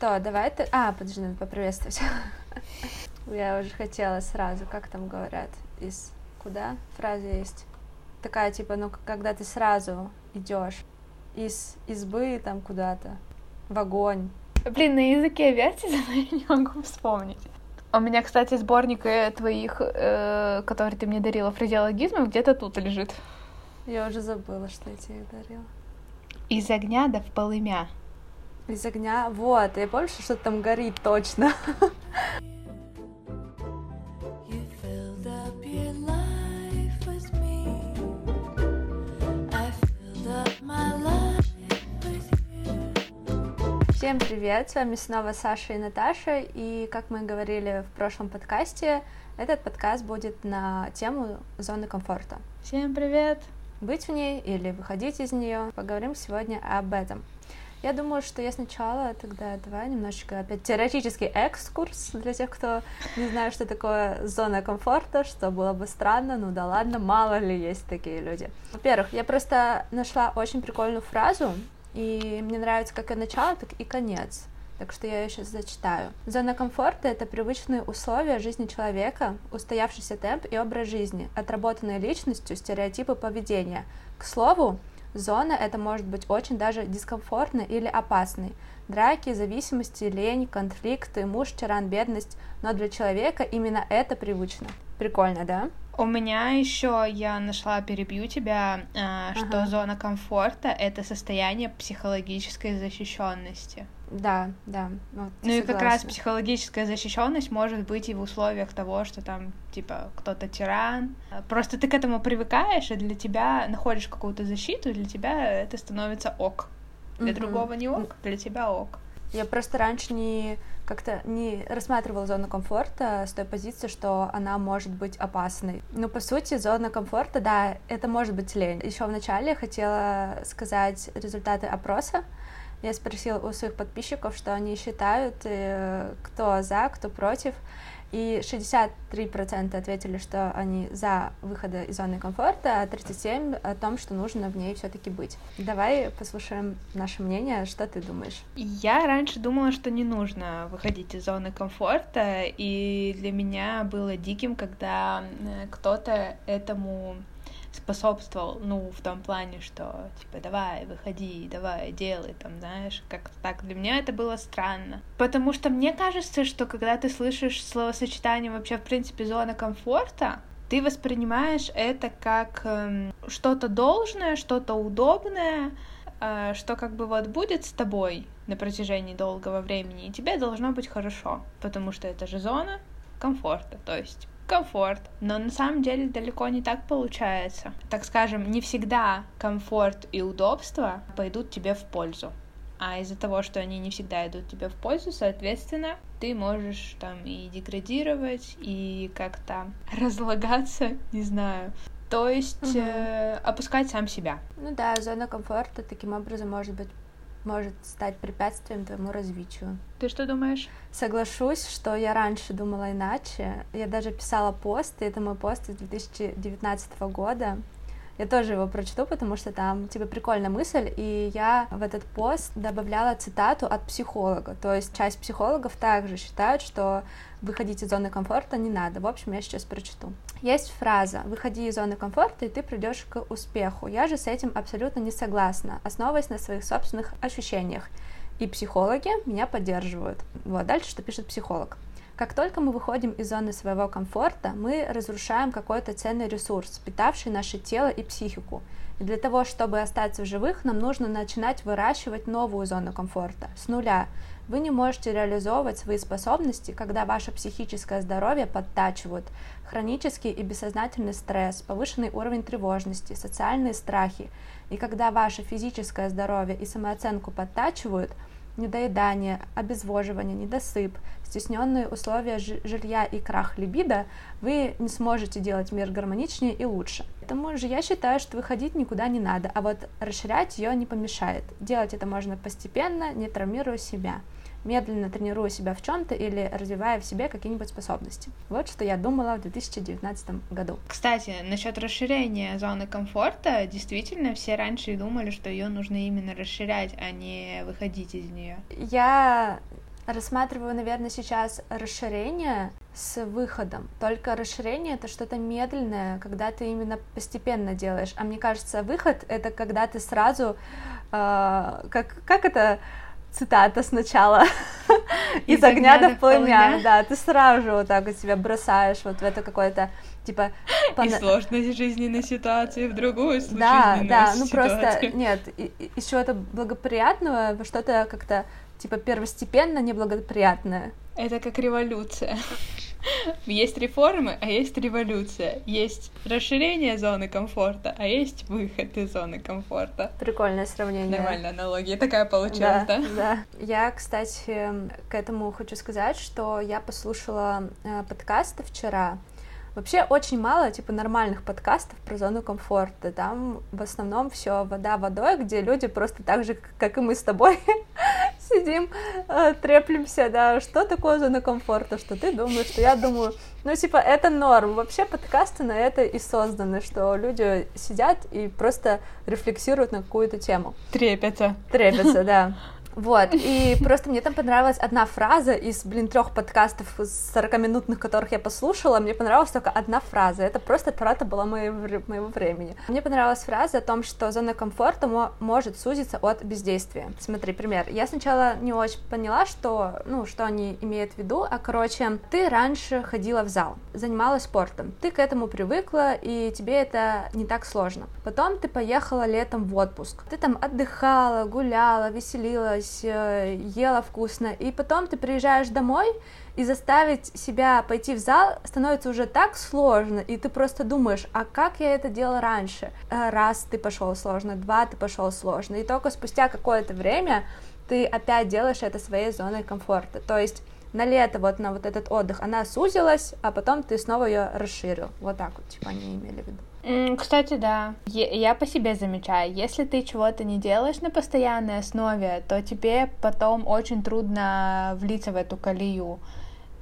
что, давай ты... А, подожди, надо поприветствовать. Я уже хотела сразу, как там говорят, из куда фраза есть. Такая, типа, ну, когда ты сразу идешь из избы там куда-то, в огонь. Блин, на языке вертится, но я не могу вспомнить. У меня, кстати, сборник э, твоих, э, который ты мне дарила, фразеологизмов, где-то тут лежит. Я уже забыла, что я тебе их дарила. Из огня да в полымя. Из огня, вот, я помню, что что-то там горит точно. Всем привет, с вами снова Саша и Наташа, и как мы говорили в прошлом подкасте, этот подкаст будет на тему зоны комфорта. Всем привет! Быть в ней или выходить из нее, поговорим сегодня об этом. Я думаю, что я сначала тогда давай немножечко опять теоретический экскурс для тех, кто не знает, что такое зона комфорта, что было бы странно, ну да ладно, мало ли есть такие люди. Во-первых, я просто нашла очень прикольную фразу, и мне нравится как и начало, так и конец. Так что я ее сейчас зачитаю. Зона комфорта — это привычные условия жизни человека, устоявшийся темп и образ жизни, отработанные личностью, стереотипы поведения. К слову, зона это может быть очень даже дискомфортной или опасной. Драки, зависимости, лень, конфликты, муж, тиран, бедность. Но для человека именно это привычно. Прикольно, да? У меня еще я нашла, перебью тебя, э, что ага. зона комфорта это состояние психологической защищенности. Да, да. Вот, ну и как раз психологическая защищенность может быть и в условиях того, что там типа кто-то тиран. Просто ты к этому привыкаешь, и для тебя находишь какую-то защиту, и для тебя это становится ок. Для угу. другого не ок, для тебя ок. Я просто раньше не как-то не рассматривала зону комфорта с той позиции, что она может быть опасной. Но по сути зона комфорта, да, это может быть лень. Еще в начале хотела сказать результаты опроса. Я спросила у своих подписчиков, что они считают, э, кто за, кто против и 63% ответили, что они за выхода из зоны комфорта, а 37% о том, что нужно в ней все-таки быть. Давай послушаем наше мнение, что ты думаешь? Я раньше думала, что не нужно выходить из зоны комфорта, и для меня было диким, когда э, кто-то этому способствовал, ну, в том плане, что, типа, давай, выходи, давай, делай, там, знаешь, как-то так. Для меня это было странно. Потому что мне кажется, что когда ты слышишь словосочетание вообще, в принципе, зона комфорта, ты воспринимаешь это как э, что-то должное, что-то удобное, э, что как бы вот будет с тобой на протяжении долгого времени, и тебе должно быть хорошо, потому что это же зона комфорта, то есть комфорт. Но на самом деле далеко не так получается. Так скажем, не всегда комфорт и удобство пойдут тебе в пользу. А из-за того, что они не всегда идут тебе в пользу, соответственно, ты можешь там и деградировать, и как-то разлагаться, не знаю. То есть угу. э, опускать сам себя. Ну да, зона комфорта таким образом может быть может стать препятствием твоему развитию. Ты что думаешь? Соглашусь, что я раньше думала иначе. Я даже писала пост, и это мой пост из 2019 года. Я тоже его прочту, потому что там типа прикольная мысль, и я в этот пост добавляла цитату от психолога. То есть часть психологов также считают, что выходить из зоны комфорта не надо. В общем, я сейчас прочту. Есть фраза «выходи из зоны комфорта, и ты придешь к успеху». Я же с этим абсолютно не согласна, основываясь на своих собственных ощущениях. И психологи меня поддерживают. Вот дальше, что пишет психолог. Как только мы выходим из зоны своего комфорта, мы разрушаем какой-то ценный ресурс, питавший наше тело и психику. И для того, чтобы остаться в живых, нам нужно начинать выращивать новую зону комфорта с нуля. Вы не можете реализовывать свои способности, когда ваше психическое здоровье подтачивают хронический и бессознательный стресс, повышенный уровень тревожности, социальные страхи. И когда ваше физическое здоровье и самооценку подтачивают – недоедание, обезвоживание, недосып, стесненные условия жилья и крах либидо, вы не сможете делать мир гармоничнее и лучше. Поэтому же я считаю, что выходить никуда не надо, а вот расширять ее не помешает. Делать это можно постепенно, не травмируя себя медленно тренируя себя в чем-то или развивая в себе какие-нибудь способности. Вот что я думала в 2019 году. Кстати, насчет расширения зоны комфорта, действительно, все раньше думали, что ее нужно именно расширять, а не выходить из нее. Я рассматриваю, наверное, сейчас расширение с выходом. Только расширение это что-то медленное, когда ты именно постепенно делаешь. А мне кажется, выход это когда ты сразу, э, как как это цитата сначала. Из, из огня, огня до пламя, да, ты сразу же вот так вот себя бросаешь вот в это какое-то типа пон... и сложность жизненной ситуации в другую да да ну просто нет из чего-то благоприятного во что-то как-то типа первостепенно неблагоприятное. Это как революция есть реформы, а есть революция. Есть расширение зоны комфорта, а есть выход из зоны комфорта. Прикольное сравнение. Нормальная аналогия такая получилась, да? Да, да. Я, кстати, к этому хочу сказать, что я послушала э, подкасты вчера, Вообще очень мало, типа, нормальных подкастов про зону комфорта. Там в основном все вода водой, где люди просто так же, как и мы с тобой, сидим, э, треплемся, да, что такое зона комфорта, что ты думаешь, что я думаю. Ну, типа, это норм. Вообще подкасты на это и созданы, что люди сидят и просто рефлексируют на какую-то тему. Трепятся. Трепятся, да. Вот, и просто мне там понравилась одна фраза из, блин, трех подкастов 40-минутных, которых я послушала, мне понравилась только одна фраза, это просто трата была моего, моего времени. Мне понравилась фраза о том, что зона комфорта может сузиться от бездействия. Смотри, пример. Я сначала не очень поняла, что, ну, что они имеют в виду, а, короче, ты раньше ходила в зал, занималась спортом, ты к этому привыкла, и тебе это не так сложно. Потом ты поехала летом в отпуск, ты там отдыхала, гуляла, веселилась, кушалась, э, ела вкусно, и потом ты приезжаешь домой, и заставить себя пойти в зал становится уже так сложно, и ты просто думаешь, а как я это делала раньше? Э, раз ты пошел сложно, два ты пошел сложно, и только спустя какое-то время ты опять делаешь это своей зоной комфорта. То есть на лето вот на вот этот отдых она сузилась, а потом ты снова ее расширил. Вот так вот, типа, они имели в виду. Кстати, да. Я по себе замечаю, если ты чего-то не делаешь на постоянной основе, то тебе потом очень трудно влиться в эту колею.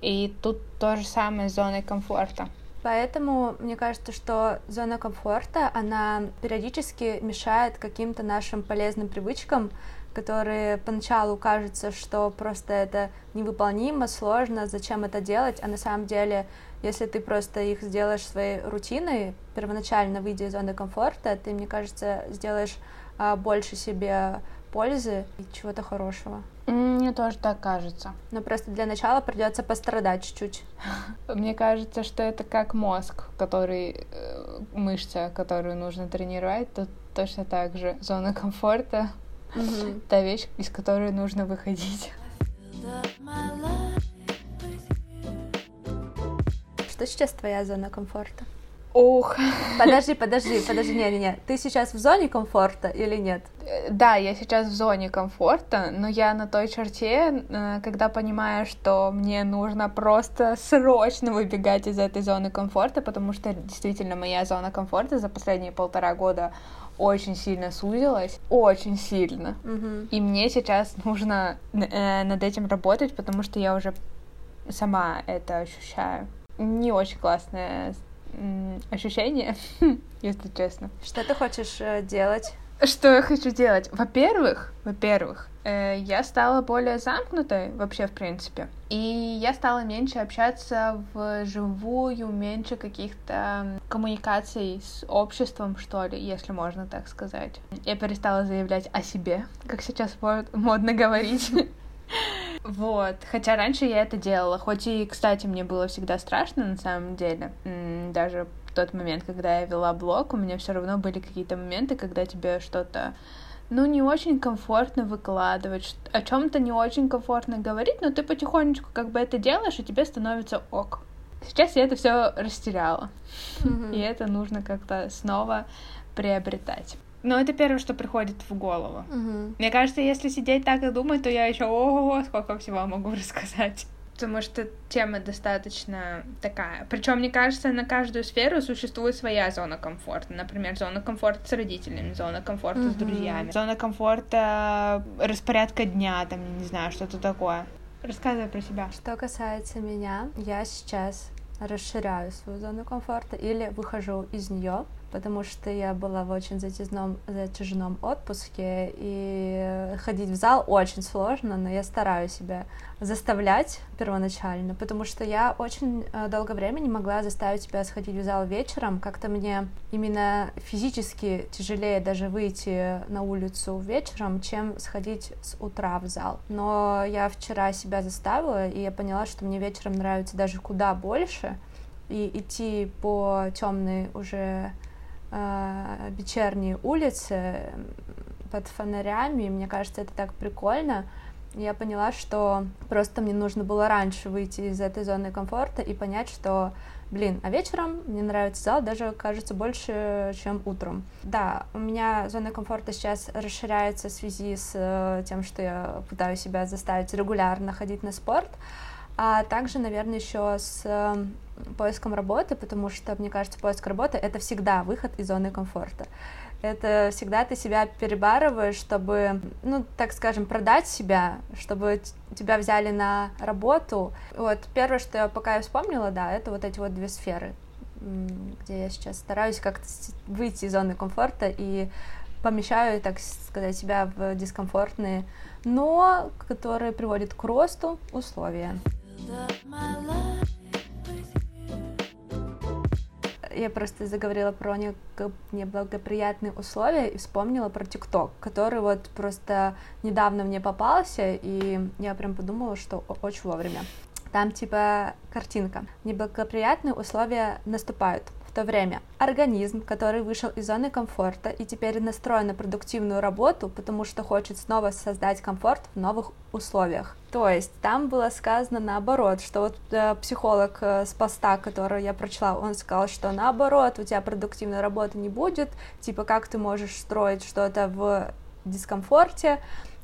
И тут то же самое с зоной комфорта. Поэтому мне кажется, что зона комфорта, она периодически мешает каким-то нашим полезным привычкам, которые поначалу кажется, что просто это невыполнимо, сложно, зачем это делать, а на самом деле если ты просто их сделаешь своей рутиной, первоначально выйдя из зоны комфорта, ты, мне кажется, сделаешь а, больше себе пользы и чего-то хорошего. Мне тоже так кажется. Но просто для начала придется пострадать чуть-чуть. Мне кажется, что это как мозг, который э, мышца, которую нужно тренировать, тут точно так же зона комфорта, mm та вещь, из которой нужно выходить. Что сейчас твоя зона комфорта? Ох. Подожди, подожди, подожди, не, не, не. Ты сейчас в зоне комфорта или нет? Да, я сейчас в зоне комфорта, но я на той черте, э, когда понимаю, что мне нужно просто срочно выбегать из этой зоны комфорта, потому что действительно моя зона комфорта за последние полтора года очень сильно сузилась, очень сильно. Угу. И мне сейчас нужно э, над этим работать, потому что я уже сама это ощущаю не очень классное ощущение, если честно. Что ты хочешь э, делать? Что я хочу делать? Во-первых, во-первых, э, я стала более замкнутой вообще, в принципе. И я стала меньше общаться вживую, меньше каких-то коммуникаций с обществом, что ли, если можно так сказать. Я перестала заявлять о себе, как сейчас модно говорить. Вот. Хотя раньше я это делала. Хоть и, кстати, мне было всегда страшно на самом деле. Даже тот момент, когда я вела блог, у меня все равно были какие-то моменты, когда тебе что-то ну, не очень комфортно выкладывать, о чем-то не очень комфортно говорить, но ты потихонечку как бы это делаешь, и тебе становится ок. Сейчас я это все растеряла. Mm-hmm. И это нужно как-то снова приобретать. Но это первое, что приходит в голову. Угу. Мне кажется, если сидеть так и думать, то я еще ого, сколько всего могу рассказать. Потому что тема достаточно такая. Причем, мне кажется, на каждую сферу существует своя зона комфорта. Например, зона комфорта с родителями, зона комфорта mm-hmm. с друзьями, зона комфорта распорядка дня, там, не знаю, что-то такое. Рассказывай про себя. Что касается меня, я сейчас расширяю свою зону комфорта или выхожу из нее потому что я была в очень затяжном, затяжном отпуске, и ходить в зал очень сложно, но я стараюсь себя заставлять первоначально, потому что я очень э, долгое время не могла заставить себя сходить в зал вечером, как-то мне именно физически тяжелее даже выйти на улицу вечером, чем сходить с утра в зал. Но я вчера себя заставила, и я поняла, что мне вечером нравится даже куда больше, и идти по темной уже э, вечерние улицы под фонарями, мне кажется, это так прикольно. Я поняла, что просто мне нужно было раньше выйти из этой зоны комфорта и понять, что, блин, а вечером мне нравится зал даже, кажется, больше, чем утром. Да, у меня зона комфорта сейчас расширяется в связи с э, тем, что я пытаюсь себя заставить регулярно ходить на спорт, а также, наверное, еще с э, поиском работы, потому что, мне кажется, поиск работы — это всегда выход из зоны комфорта. Это всегда ты себя перебарываешь, чтобы, ну, так скажем, продать себя, чтобы тебя взяли на работу. Вот, первое, что я пока я вспомнила, да, это вот эти вот две сферы, где я сейчас стараюсь как-то выйти из зоны комфорта и помещаю, так сказать, себя в дискомфортные, но которые приводят к росту условия. Я просто заговорила про неблагоприятные условия и вспомнила про ТикТок, который вот просто недавно мне попался, и я прям подумала, что очень вовремя. Там типа картинка. Неблагоприятные условия наступают в то время организм, который вышел из зоны комфорта и теперь настроен на продуктивную работу, потому что хочет снова создать комфорт в новых условиях. То есть там было сказано наоборот, что вот э, психолог э, с поста, который я прочла, он сказал, что наоборот, у тебя продуктивной работы не будет, типа как ты можешь строить что-то в дискомфорте,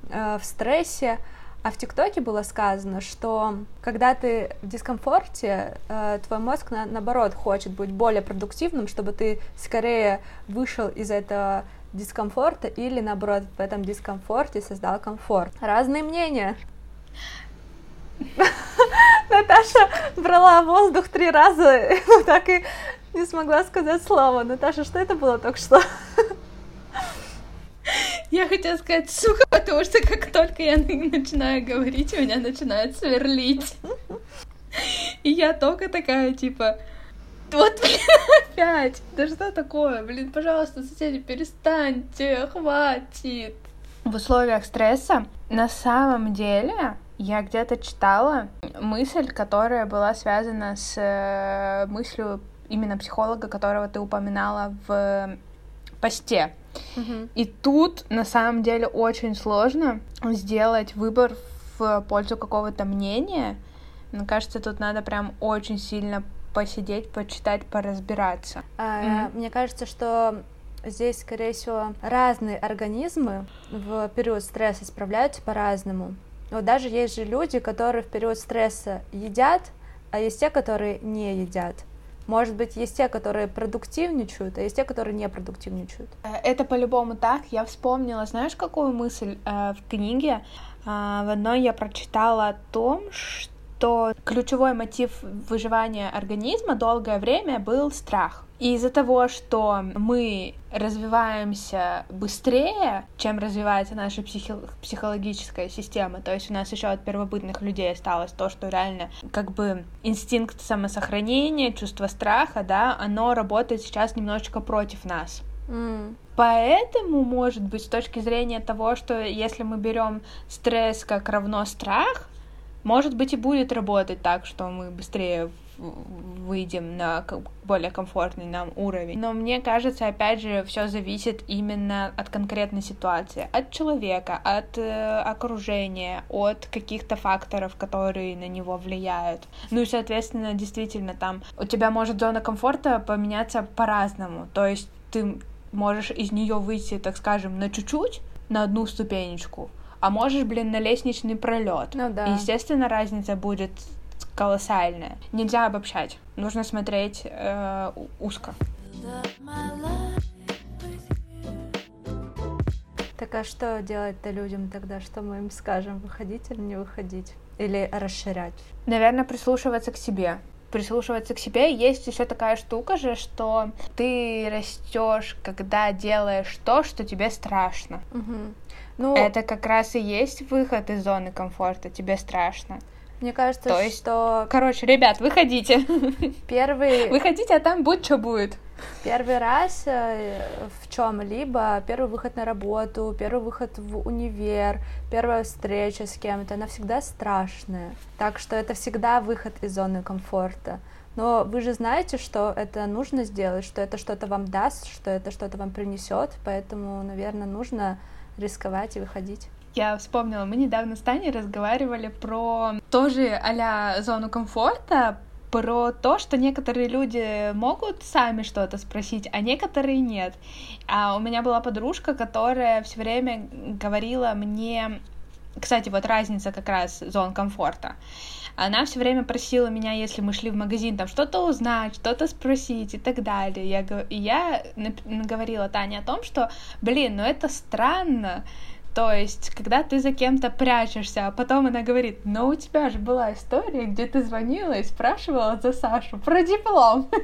э, в стрессе, а в ТикТоке было сказано, что когда ты в дискомфорте, э, твой мозг, на, наоборот, хочет быть более продуктивным, чтобы ты скорее вышел из этого дискомфорта или, наоборот, в этом дискомфорте создал комфорт. Разные мнения. Наташа брала воздух три раза, но так и не смогла сказать слово. Наташа, что это было только что? Я хотела сказать сука, потому что как только я начинаю говорить, меня начинает сверлить. И я только такая, типа, вот, блин, опять! Да что такое? Блин, пожалуйста, соседи, перестаньте, хватит. В условиях стресса на самом деле я где-то читала мысль, которая была связана с э, мыслью именно психолога, которого ты упоминала в посте. И тут на самом деле очень сложно сделать выбор в пользу какого-то мнения. Мне кажется, тут надо прям очень сильно посидеть, почитать, поразбираться. А, mm Мне кажется, что здесь, скорее всего, разные организмы в период стресса справляются по-разному. Вот даже есть же люди, которые в период стресса едят, а есть те, которые не едят. Может быть, есть те, которые продуктивничают, а есть те, которые не продуктивничают. Э, это по-любому так. Я вспомнила, знаешь, какую мысль э, в книге? Э, в одной я прочитала о том, что ключевой мотив выживания организма долгое время был страх. И из-за того, что мы развиваемся быстрее, чем развивается наша психи- психологическая система, то есть у нас еще от первобытных людей осталось то, что реально как бы инстинкт самосохранения, чувство страха, да, оно работает сейчас немножечко против нас. Mm. Поэтому, может быть, с точки зрения того, что если мы берем стресс как равно страх, может быть и будет работать так, что мы быстрее выйдем на более комфортный нам уровень. Но мне кажется, опять же, все зависит именно от конкретной ситуации, от человека, от э, окружения, от каких-то факторов, которые на него влияют. Ну и, соответственно, действительно, там у тебя может зона комфорта поменяться по-разному. То есть ты можешь из нее выйти, так скажем, на чуть-чуть, на одну ступенечку, а можешь, блин, на лестничный пролет. Ну да. естественно, разница будет колоссальная. Нельзя обобщать. Нужно смотреть э, узко. Так а что делать-то людям тогда? Что мы им скажем? Выходить или не выходить? Или расширять? Наверное, прислушиваться к себе. Прислушиваться к себе. Есть еще такая штука же, что ты растешь, когда делаешь то, что тебе страшно. Угу. Ну, это как раз и есть выход из зоны комфорта. Тебе страшно. Мне кажется, То есть, что короче, ребят, выходите. первый Выходите, а там будь что будет. Первый раз э, в чем-либо, первый выход на работу, первый выход в универ, первая встреча с кем-то, она всегда страшная. Так что это всегда выход из зоны комфорта. Но вы же знаете, что это нужно сделать, что это что-то вам даст, что это что-то вам принесет, поэтому, наверное, нужно рисковать и выходить. Я вспомнила, мы недавно с Таней разговаривали про тоже а зону комфорта, про то, что некоторые люди могут сами что-то спросить, а некоторые нет. А у меня была подружка, которая все время говорила мне, кстати, вот разница как раз зон комфорта. Она все время просила меня, если мы шли в магазин, там что-то узнать, что-то спросить и так далее. Я, я говорила Тане о том, что, блин, ну это странно, то есть, когда ты за кем-то прячешься, а потом она говорит, ну у тебя же была история, где ты звонила и спрашивала за Сашу про диплом.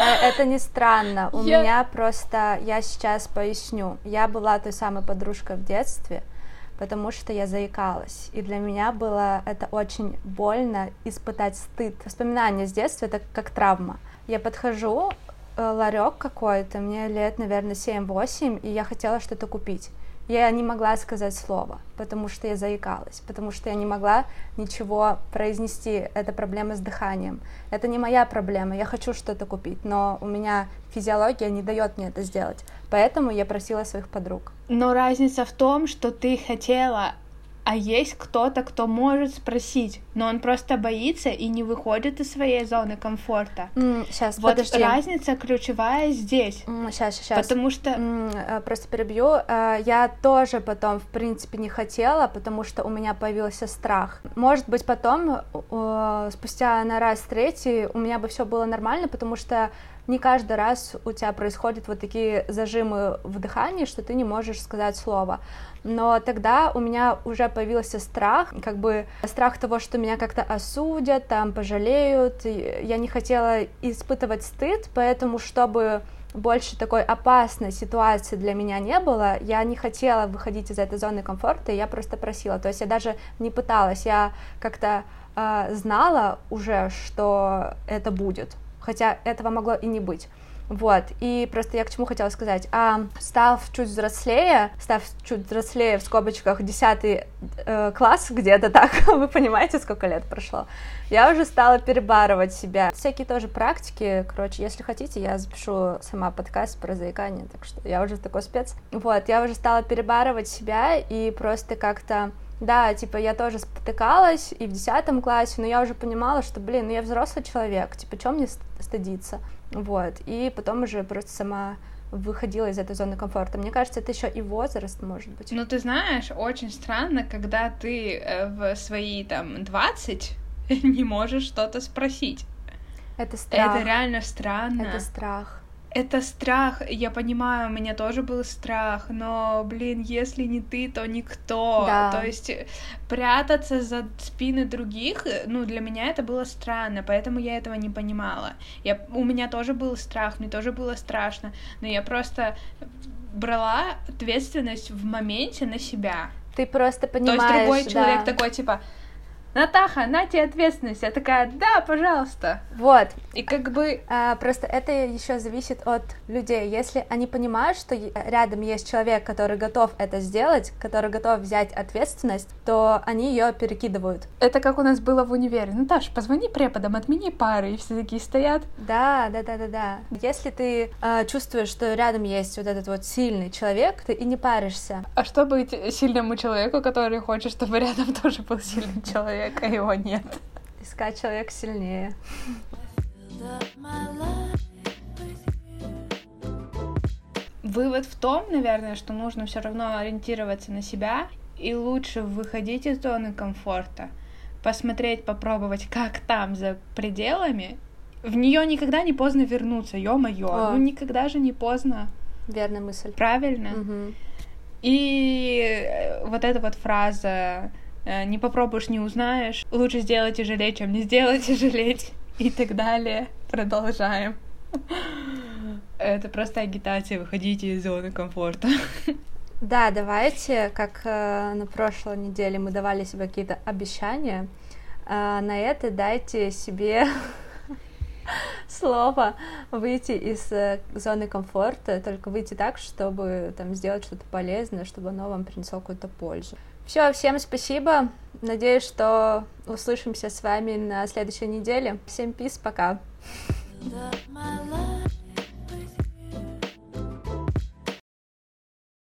Э, это не странно. У я... меня просто, я сейчас поясню, я была той самой подружкой в детстве, потому что я заикалась. И для меня было это очень больно испытать стыд. Воспоминания с детства это как травма. Я подхожу, э, ларек какой-то, мне лет, наверное, 7-8, и я хотела что-то купить я не могла сказать слово, потому что я заикалась, потому что я не могла ничего произнести. Это проблема с дыханием. Это не моя проблема, я хочу что-то купить, но у меня физиология не дает мне это сделать. Поэтому я просила своих подруг. Но разница в том, что ты хотела а есть кто-то, кто может спросить, но он просто боится и не выходит из своей зоны комфорта. Mm, сейчас, вот подожди. разница ключевая здесь. Mm, сейчас, сейчас. Потому что... Mm, просто перебью. Э, я тоже потом, в принципе, не хотела, потому что у меня появился страх. Может быть, потом, спустя на раз третий, у меня бы все было нормально, потому что не каждый раз у тебя происходят вот такие зажимы в дыхании, что ты не можешь сказать слово. Но тогда у меня уже появился страх, как бы страх того, что меня как-то осудят, там пожалеют. Я не хотела испытывать стыд, поэтому чтобы больше такой опасной ситуации для меня не было, я не хотела выходить из этой зоны комфорта, я просто просила, то есть я даже не пыталась, я как-то э, знала уже, что это будет, хотя этого могло и не быть. Вот, и просто я к чему хотела сказать. А, став чуть взрослее, став чуть взрослее в скобочках 10 э, класс где-то так, вы понимаете, сколько лет прошло, я уже стала перебарывать себя. Всякие тоже практики, короче, если хотите, я запишу сама подкаст про заикание, так что я уже такой спец. Вот, я уже стала перебарывать себя и просто как-то да, типа, я тоже спотыкалась и в десятом классе, но я уже понимала, что, блин, ну я взрослый человек, типа, чем мне стыдиться? Вот, и потом уже просто сама выходила из этой зоны комфорта. Мне кажется, это еще и возраст, может быть. Ну, ты знаешь, очень странно, когда ты э, в свои, там, 20 не можешь что-то спросить. Это страх. Это реально странно. Это страх. Это страх, я понимаю, у меня тоже был страх, но, блин, если не ты, то никто. Да. То есть прятаться за спины других, ну, для меня это было странно, поэтому я этого не понимала. Я, у меня тоже был страх, мне тоже было страшно, но я просто брала ответственность в моменте на себя. Ты просто понимаешь, То есть другой да. человек такой, типа, Натаха, на тебе ответственность. Я такая, да, пожалуйста. Вот. И как бы... А, просто это еще зависит от людей. Если они понимают, что рядом есть человек, который готов это сделать, который готов взять ответственность, то они ее перекидывают. Это как у нас было в универе. Наташа, позвони преподам, отмени пары, и все такие стоят. Да, да, да, да, да. Если ты э, чувствуешь, что рядом есть вот этот вот сильный человек, ты и не паришься. А что быть сильному человеку, который хочет, чтобы рядом тоже был сильный человек? Человека, его нет. Искать человека сильнее. Вывод в том, наверное, что нужно все равно ориентироваться на себя и лучше выходить из зоны комфорта, посмотреть, попробовать, как там за пределами. В нее никогда не поздно вернуться, ё-моё, ну никогда же не поздно. Верная мысль. Правильно. Угу. И вот эта вот фраза Э, не попробуешь, не узнаешь. Лучше сделать и жалеть, чем не сделать и жалеть. и так далее. Продолжаем. Это просто агитация, выходите из зоны комфорта. Да, давайте, как э, на прошлой неделе мы давали себе какие-то обещания, э, на это дайте себе слово выйти из э, зоны комфорта, только выйти так, чтобы там сделать что-то полезное, чтобы оно вам принесло какую-то пользу. Все, всем спасибо. Надеюсь, что услышимся с вами на следующей неделе. Всем пис, пока.